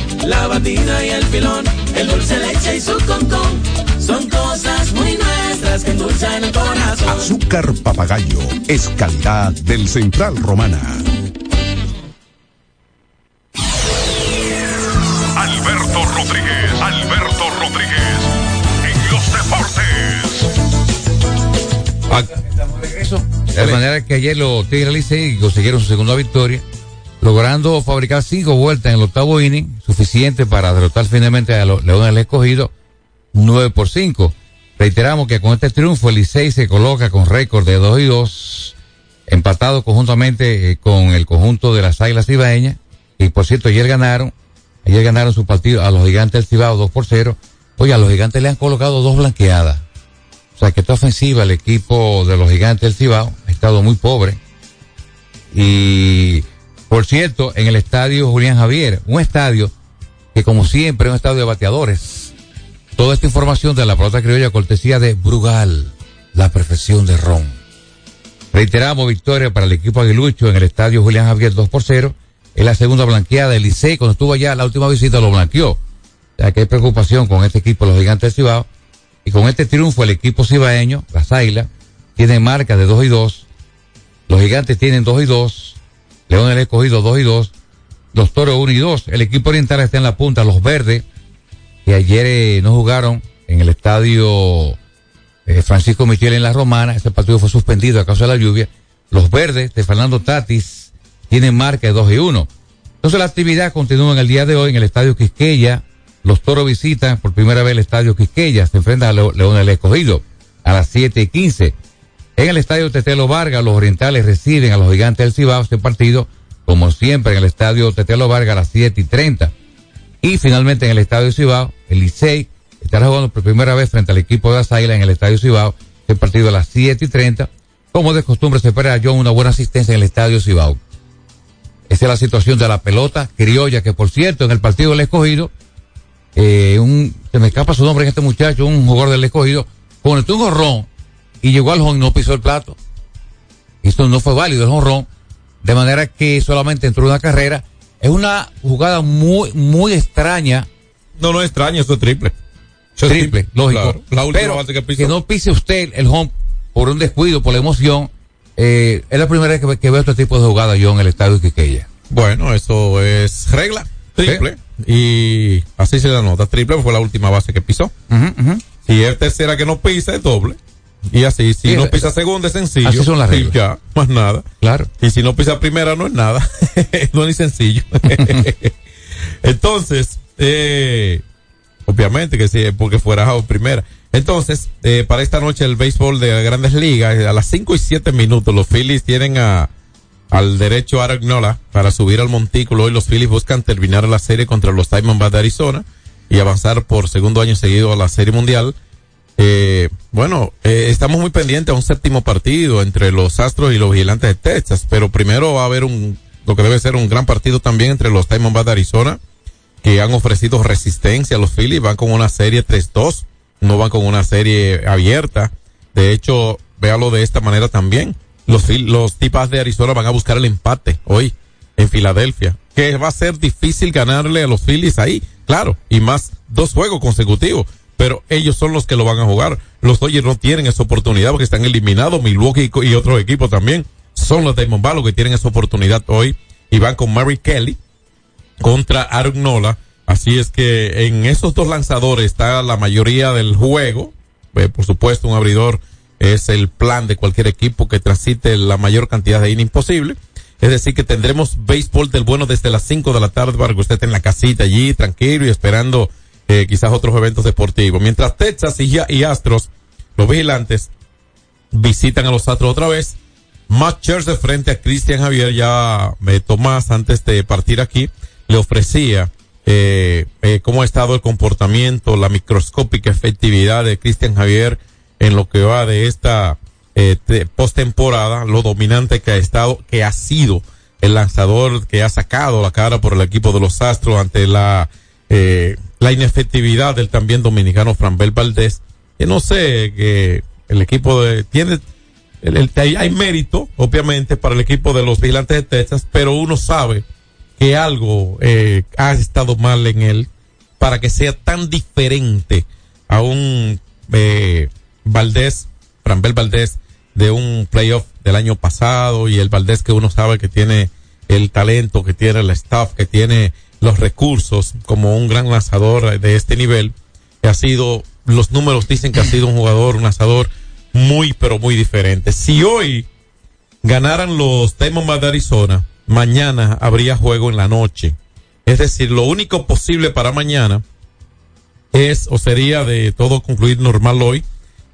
la batida y el filón, el dulce leche y su concón. Son cosas muy nuestras que endulzan el corazón. Azúcar papagayo es calidad del Central Romana. Alberto Rodríguez, Alberto Rodríguez, en los deportes. De manera que ayer los Tigres Licey consiguieron su segunda victoria, logrando fabricar cinco vueltas en el octavo inning, suficiente para derrotar finalmente a los Leones del Escogido 9 por 5. Reiteramos que con este triunfo el Licey se coloca con récord de 2 y 2, empatado conjuntamente eh, con el conjunto de las Águilas Ibaeñas, y por cierto ayer ganaron, ayer ganaron su partido a los Gigantes del Cibao 2 por 0. Oye, a los Gigantes le han colocado dos blanqueadas. O sea que esta ofensiva, el equipo de los Gigantes del Cibao, ha estado muy pobre. Y, por cierto, en el estadio Julián Javier, un estadio que como siempre es un estadio de bateadores. Toda esta información de la pelota criolla cortesía de Brugal, la perfección de Ron. Reiteramos victoria para el equipo aguilucho en el estadio Julián Javier 2 por 0. Es la segunda blanqueada del Licey. Cuando estuvo allá la última visita lo blanqueó. Sea que hay preocupación con este equipo, los gigantes del Cibao. Y con este triunfo el equipo cibaeño, las Águilas, tiene marca de 2 y 2. Los gigantes tienen 2 y 2. León el escogido 2 y 2. Los toros 1 y 2. El equipo oriental está en la punta. Los verdes, que ayer eh, no jugaron en el estadio eh, Francisco Michel en la Romana. Ese partido fue suspendido a causa de la lluvia. Los verdes de Fernando Tatis tienen marca de 2 y 1. Entonces la actividad continúa en el día de hoy en el estadio Quisqueya. Los toros visitan por primera vez el estadio Quisqueya. Se enfrentan a León del Escogido a las 7 y 15. En el estadio Tetelo Vargas, los orientales reciben a los gigantes del Cibao. Este partido, como siempre, en el estadio Tetelo Vargas a las 7 y 30. Y finalmente en el estadio Cibao, el Licey estará jugando por primera vez frente al equipo de las Águilas en el estadio Cibao. Este partido a las 7 y 30. Como de costumbre, se espera yo una buena asistencia en el estadio Cibao. Esa es la situación de la pelota criolla, que por cierto, en el partido del escogido, eh, un, se me escapa su nombre en este muchacho, un jugador del escogido, conectó un jorrón y llegó al home y no pisó el plato. Esto no fue válido el jonrón, de manera que solamente entró una carrera. Es una jugada muy, muy extraña. No, no es extraño, eso es triple. Eso es triple, lógico. La última Pero base que que, no pise usted el home por un descuido, por la emoción. eh, es la primera vez que, que veo este tipo de jugada yo en el estadio de Quiqueya. Bueno, eso es regla. Triple. Y así se la nota. Triple fue la última base que pisó. Si es tercera que no pisa, es doble. Y así, si Sí, no eso- pisa segunda, es sencillo. así son las Y reglas. ya, más nada. Claro. Y si no pisa primera, no es nada. no es ni sencillo. Entonces, eh, obviamente que sí, porque fuera out primera. Entonces, eh, para esta noche el béisbol de grandes ligas, eh, a las 5 y 7 minutos, los Phillies tienen a, al derecho a Aragnola para subir al montículo. Hoy los Phillies buscan terminar la serie contra los Diamondbacks de Arizona y avanzar por segundo año seguido a la serie mundial. Eh, bueno, eh, estamos muy pendientes a un séptimo partido entre los Astros y los Vigilantes de Texas, pero primero va a haber un, lo que debe ser un gran partido también entre los Diamondbacks de Arizona, que han ofrecido resistencia a los Phillies, van con una serie 3-2, no van con una serie abierta. De hecho, véalo de esta manera también. Los, los tipas de Arizona van a buscar el empate hoy en Filadelfia, que va a ser difícil ganarle a los Phillies ahí, claro, y más dos juegos consecutivos, pero ellos son los que lo van a jugar. Los Dodgers no tienen esa oportunidad porque están eliminados, Milwaukee y otros equipos también. Son los Diamondbacks los que tienen esa oportunidad hoy y van con Mary Kelly contra Aaron Nola. Así es que en esos dos lanzadores está la mayoría del juego. Eh, por supuesto, un abridor es el plan de cualquier equipo que transite la mayor cantidad de innings posible. Es decir, que tendremos béisbol del bueno desde las 5 de la tarde para que usted esté en la casita allí, tranquilo y esperando eh, quizás otros eventos deportivos. Mientras Texas y, y Astros, los vigilantes, visitan a los Astros otra vez. Matt Scherzer frente a Cristian Javier, ya eh, Tomás, antes de partir aquí, le ofrecía eh, eh, cómo ha estado el comportamiento, la microscópica efectividad de Cristian Javier en lo que va de esta eh, postemporada, lo dominante que ha estado, que ha sido el lanzador que ha sacado la cara por el equipo de los Astros ante la eh, la inefectividad del también dominicano Franbel Valdés, que no sé, que el equipo de, tiene, el, hay mérito, obviamente, para el equipo de los vigilantes de Texas, pero uno sabe que algo eh, ha estado mal en él para que sea tan diferente a un eh, Valdés, Franbel Valdés, de un playoff del año pasado y el Valdés que uno sabe que tiene el talento, que tiene el staff, que tiene los recursos como un gran lanzador de este nivel, ha sido, los números dicen que ha sido un jugador, un lanzador muy, pero muy diferente. Si hoy ganaran los Diamondbacks de Arizona, mañana habría juego en la noche. Es decir, lo único posible para mañana es, o sería de todo concluir normal hoy,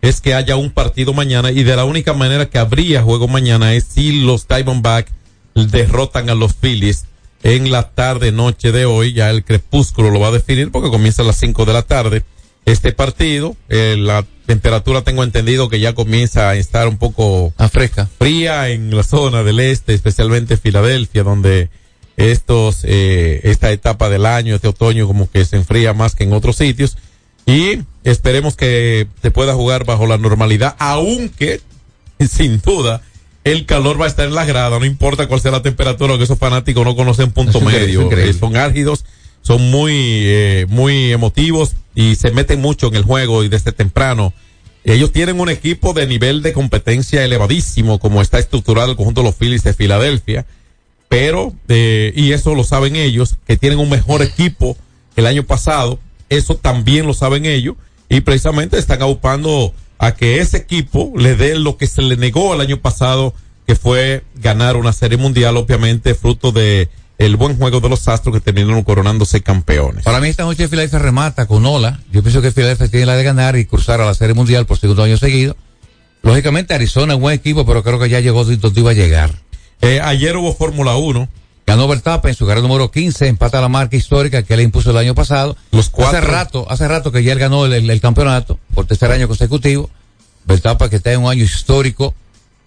es que haya un partido mañana y de la única manera que habría juego mañana es si los Diamondbacks derrotan a los Phillies en la tarde noche de hoy, ya el crepúsculo lo va a definir porque comienza a las 5 de la tarde este partido, eh, la temperatura tengo entendido que ya comienza a estar un poco a fresca, fría en la zona del este, especialmente Filadelfia, donde estos, eh, esta etapa del año, este otoño como que se enfría más que en otros sitios. Y esperemos que se pueda jugar bajo la normalidad, aunque sin duda el calor va a estar en la grada, no importa cuál sea la temperatura, que esos fanáticos no conocen punto medio. Eh, son álgidos, son muy, eh, muy emotivos y se meten mucho en el juego y desde temprano. Ellos tienen un equipo de nivel de competencia elevadísimo, como está estructurado el conjunto de los Phillies de Filadelfia, pero, eh, y eso lo saben ellos, que tienen un mejor equipo que el año pasado, eso también lo saben ellos, y precisamente están aupando a que ese equipo le dé lo que se le negó el año pasado, que fue ganar una serie mundial, obviamente, fruto de el buen juego de los Astros que terminaron coronándose campeones. Para mí esta noche Filadelfia remata con Ola. Yo pienso que Filadelfia tiene la de ganar y cruzar a la Serie Mundial por segundo año seguido. Lógicamente Arizona es un buen equipo, pero creo que ya llegó donde iba a llegar. Eh, ayer hubo Fórmula 1. Ganó Verstappen en su carrera número 15, empata la marca histórica que le impuso el año pasado. Los cuatro. Hace rato, hace rato que ya él ganó el, el- el campeonato por tercer año consecutivo. Verstappen que está en un año histórico.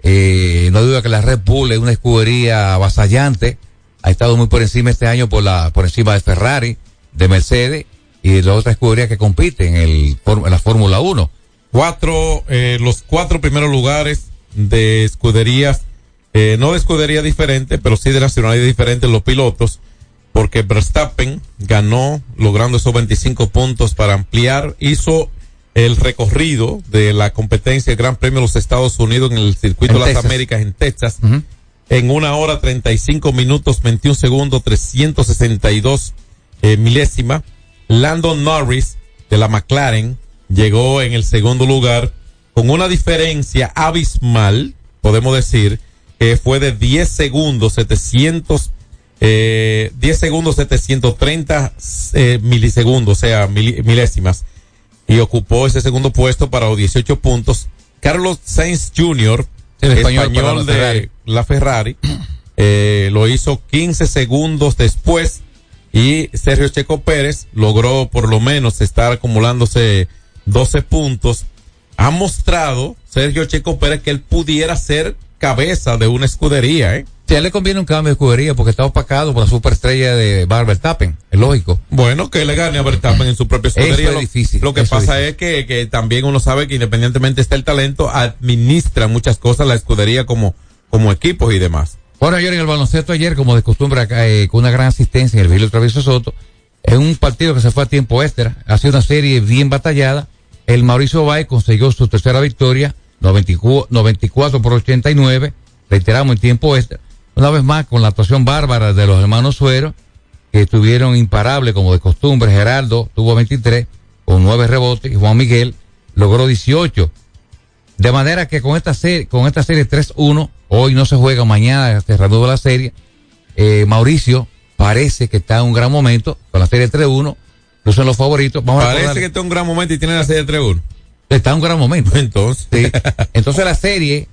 Eh, no duda que la Red Bull es una escudería avasallante. Ha estado muy por encima este año por la, por encima de Ferrari, de Mercedes y de las otras escuderías que compiten en el, en la Fórmula 1. Cuatro, eh, los cuatro primeros lugares de escuderías, eh, no de escudería diferente, pero sí de nacionalidad diferente los pilotos, porque Verstappen ganó logrando esos 25 puntos para ampliar, hizo el recorrido de la competencia del Gran Premio de los Estados Unidos en el circuito En de las Texas. Américas en Texas, en una hora 35 minutos 21 segundos 362 eh, milésima. Landon Norris de la McLaren llegó en el segundo lugar con una diferencia abismal, podemos decir, fue de 10 segundos 700 eh, 10 segundos 730 eh, milisegundos, o sea, milésimas y ocupó ese segundo puesto para los 18 puntos. Carlos Sainz Jr., El español, la de Ferrari. la Ferrari, eh, lo hizo 15 segundos después y Sergio Checo Pérez logró por lo menos estar acumulándose 12 puntos. Ha mostrado Sergio Checo Pérez que él pudiera ser cabeza de una escudería, ¿eh? Si a él le conviene un cambio de escudería porque está opacado por la superestrella de Barber Tappen, es lógico. Bueno, que le gane a Verstappen en su propia Eso escudería. es Lo- difícil, Lo que eso es pasa es que, que también uno sabe que independientemente está el talento, administra muchas cosas la escudería como, como equipos y demás. Bueno, ayer en el baloncesto, ayer, como de costumbre, eh, con una gran asistencia en el Vigilio Travieso Soto, en un partido que se fue a tiempo extra, ha sido una serie bien batallada. El Mauricio Bay consiguió su tercera victoria, 94, 94 por 89, reiteramos en tiempo extra. una vez más con la actuación bárbara de los hermanos Suero, que estuvieron imparables como de costumbre. Gerardo tuvo 23 con 9 rebotes y Juan Miguel logró 18. De manera que con esta serie, con esta serie 3-1, hoy no se juega, mañana se reanuda la serie. Eh, Mauricio parece que está en un gran momento con la serie 3-1. No son los favoritos. Vamos a Parece recordar- que está en un gran momento y tiene la serie 3-1. Está en un gran momento. Entonces. Sí. Entonces la serie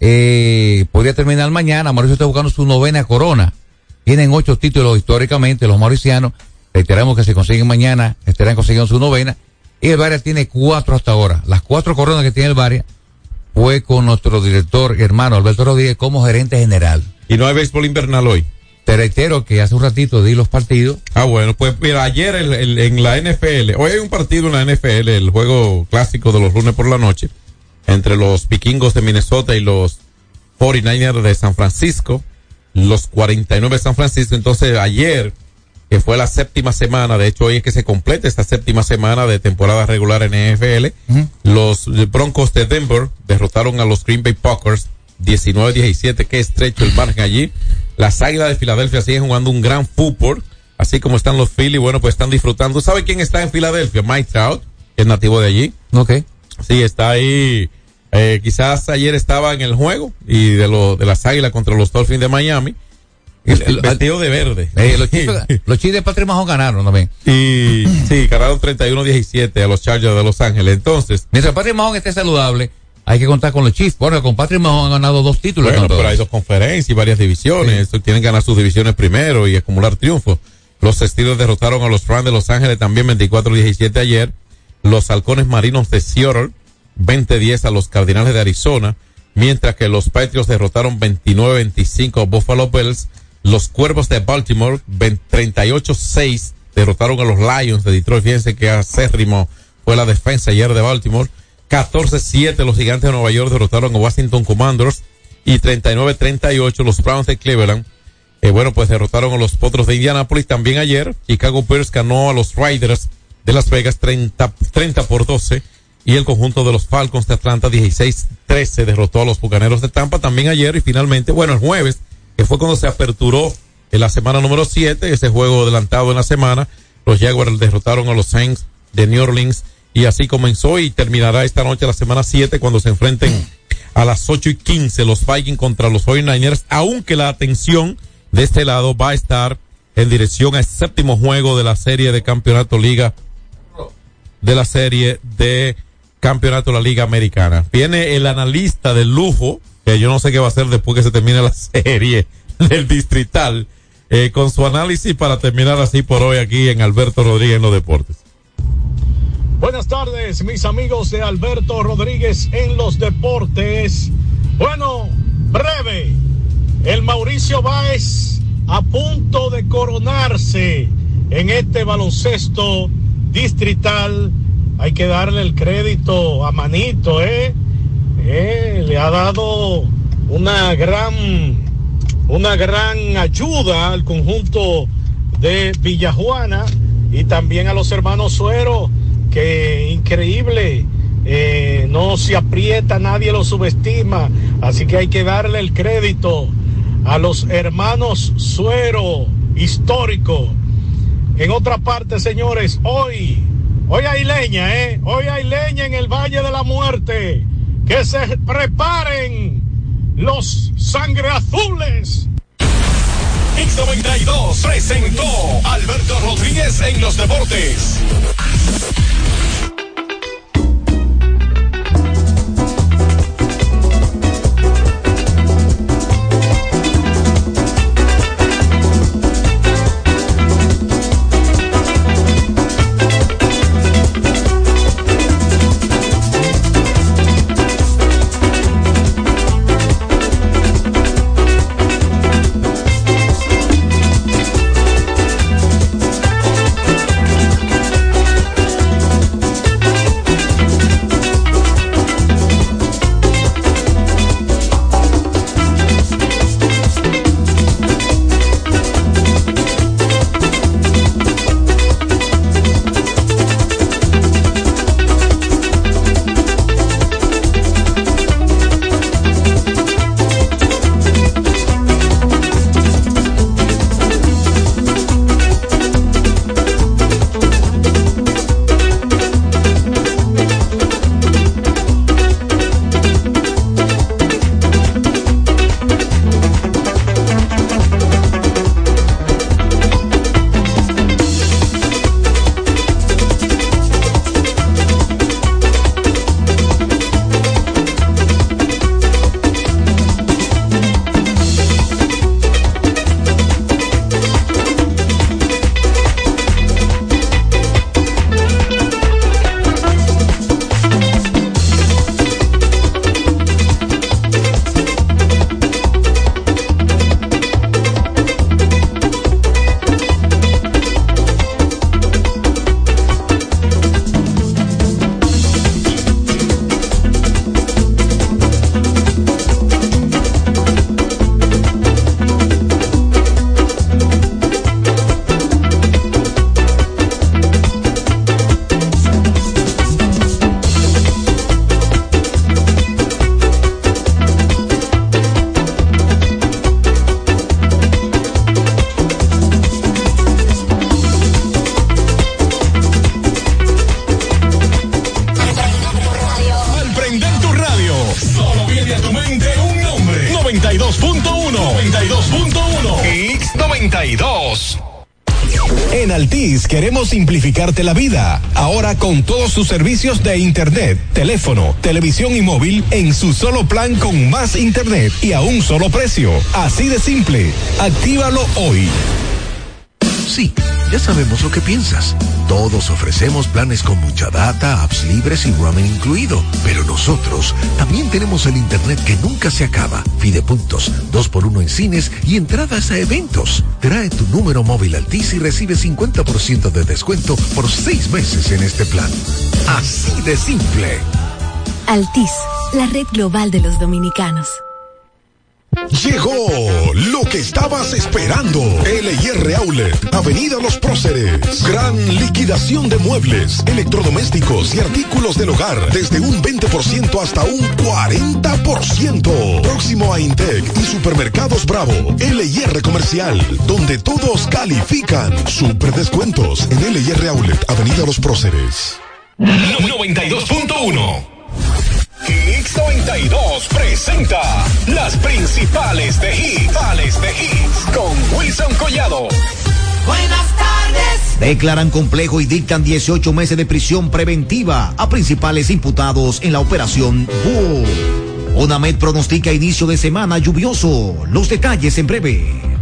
eh, podría terminar mañana. Mauricio está buscando su novena corona. Tienen ocho títulos históricamente los mauricianos. Reiteramos que si consiguen mañana estarán consiguiendo su novena. Y el Varia tiene cuatro hasta ahora. Las cuatro coronas que tiene el Varia fue con nuestro director hermano Alberto Rodríguez como gerente general. Y no hay béisbol invernal hoy. Te reitero que hace un ratito di los partidos. Ah, bueno, pues mira, ayer el- el- en la NFL, hoy hay un partido en la NFL, el juego clásico de los lunes por la noche, entre los vikingos de Minnesota y los 49ers de San Francisco, los 49 de San Francisco. Entonces, ayer, que fue la séptima semana, de hecho, hoy es que se completa esta séptima semana de temporada regular en NFL, los Broncos de Denver derrotaron a los Green Bay Packers 19-17, qué estrecho el margen allí. Las Águilas de Filadelfia siguen jugando un gran fútbol, así como están los Philly, bueno, pues están disfrutando. ¿Sabe quién está en Filadelfia? Mike Trout, que es nativo de allí. Ok. Sí, está ahí. Eh, quizás ayer estaba en el juego y de, lo, de las Águilas contra los Dolphins de Miami. El, el vestido de verde. Eh, los chicos, los chicos de Patrick Mahon ganaron también. Y sí, ganaron 31-17 a los Chargers de Los Ángeles. Entonces, Mientras Patrick Mahon esté saludable, hay que contar con los Chiefs. Bueno, con Patrick Mahon han ganado dos títulos. Bueno, pero hay dos conferencias y varias divisiones. Tienen que ganar sus divisiones primero y acumular triunfos. Los Steelers derrotaron a los Rams de Los Ángeles también 24-17 ayer. Los Halcones Marinos de Seattle 20-10 a los Cardinales de Arizona. Mientras que los Patriots derrotaron 29-25 a Buffalo Bills. Los Cuervos de Baltimore 20 38-6 derrotaron a los Lions de Detroit. Fíjense que acérrimo fue la defensa ayer de Baltimore. 14-7 los Gigantes de Nueva York derrotaron a Washington Commanders y 39-38 los Browns de Cleveland. Eh, bueno, pues derrotaron a los Potros de Indianapolis también ayer. Chicago Bears ganó a los Riders de Las Vegas 30, 30 por 12 y el conjunto de los Falcons de Atlanta 16-13 derrotó a los Bucaneros de Tampa también ayer y finalmente, bueno, el jueves, que fue cuando se aperturó en la semana número 7, ese juego adelantado en la semana, los Jaguars derrotaron a los Saints de New Orleans y así comenzó y terminará esta noche la semana 7 cuando se enfrenten a las 8 y 15 los Vikings contra los 49ers, aunque la atención de este lado va a estar en dirección al séptimo juego de la serie de campeonato liga de la serie de campeonato de la liga americana. Viene el analista de lujo, que yo no sé qué va a hacer después que se termine la serie del distrital, eh, con su análisis para terminar así por hoy aquí en Alberto Rodríguez en los deportes. Buenas tardes, mis amigos de Alberto Rodríguez en los deportes. Bueno, breve. El Mauricio Báez a punto de coronarse en este baloncesto distrital. Hay que darle el crédito a Manito, ¿eh? Eh, le ha dado una gran, una gran ayuda al conjunto de Villajuana y también a los hermanos Suero, que increíble, eh, no se aprieta, nadie lo subestima, así que hay que darle el crédito a los hermanos Suero, histórico. En otra parte, señores, hoy, hoy hay leña, ¿eh? Hoy hay leña en el Valle de la Muerte. Que se preparen los sangre azules. X92 presentó Alberto Rodríguez en los deportes. Simplificarte la vida. Ahora con todos sus servicios de Internet, teléfono, televisión y móvil en su solo plan con más Internet y a un solo precio. Así de simple. Actívalo hoy. Sí, ya sabemos lo que piensas. Todos ofrecemos planes con mucha data, apps libres y roaming incluido. Pero nosotros también tenemos el internet que nunca se acaba. Fidepuntos, dos por uno en cines y entradas a eventos. Trae tu número móvil Altis y recibe 50% de descuento por seis meses en este plan. Así de simple. Altis, la red global de los dominicanos. Llegó lo que estabas esperando. LIR Outlet, Avenida Los Próceres. Gran liquidación de muebles, electrodomésticos y artículos del hogar. Desde un 20% hasta un 40%. Próximo a Intec y Supermercados Bravo. LIR Comercial, donde todos califican. Super descuentos en LIR Outlet, Avenida Los Próceres. 92.1. X92 presenta las principales de hits, de hits con Wilson Collado. Buenas tardes. Declaran complejo y dictan 18 meses de prisión preventiva a principales imputados en la operación Búho. UNAMED pronostica inicio de semana lluvioso. Los detalles en breve.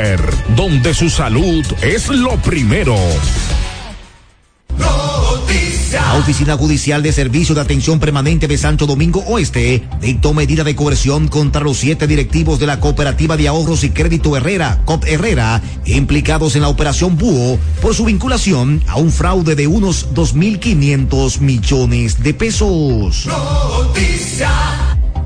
donde su salud es lo primero. La Oficina Judicial de Servicio de Atención Permanente de Santo Domingo Oeste dictó medida de coerción contra los siete directivos de la Cooperativa de Ahorros y Crédito Herrera, COP Herrera, implicados en la operación Búho por su vinculación a un fraude de unos 2.500 millones de pesos.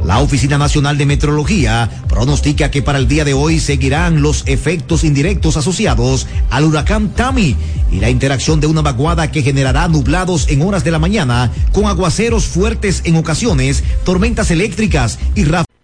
La Oficina Nacional de Meteorología pronostica que para el día de hoy seguirán los efectos indirectos asociados al huracán Tami y la interacción de una vaguada que generará nublados en horas de la mañana con aguaceros fuertes en ocasiones, tormentas eléctricas y ráfagas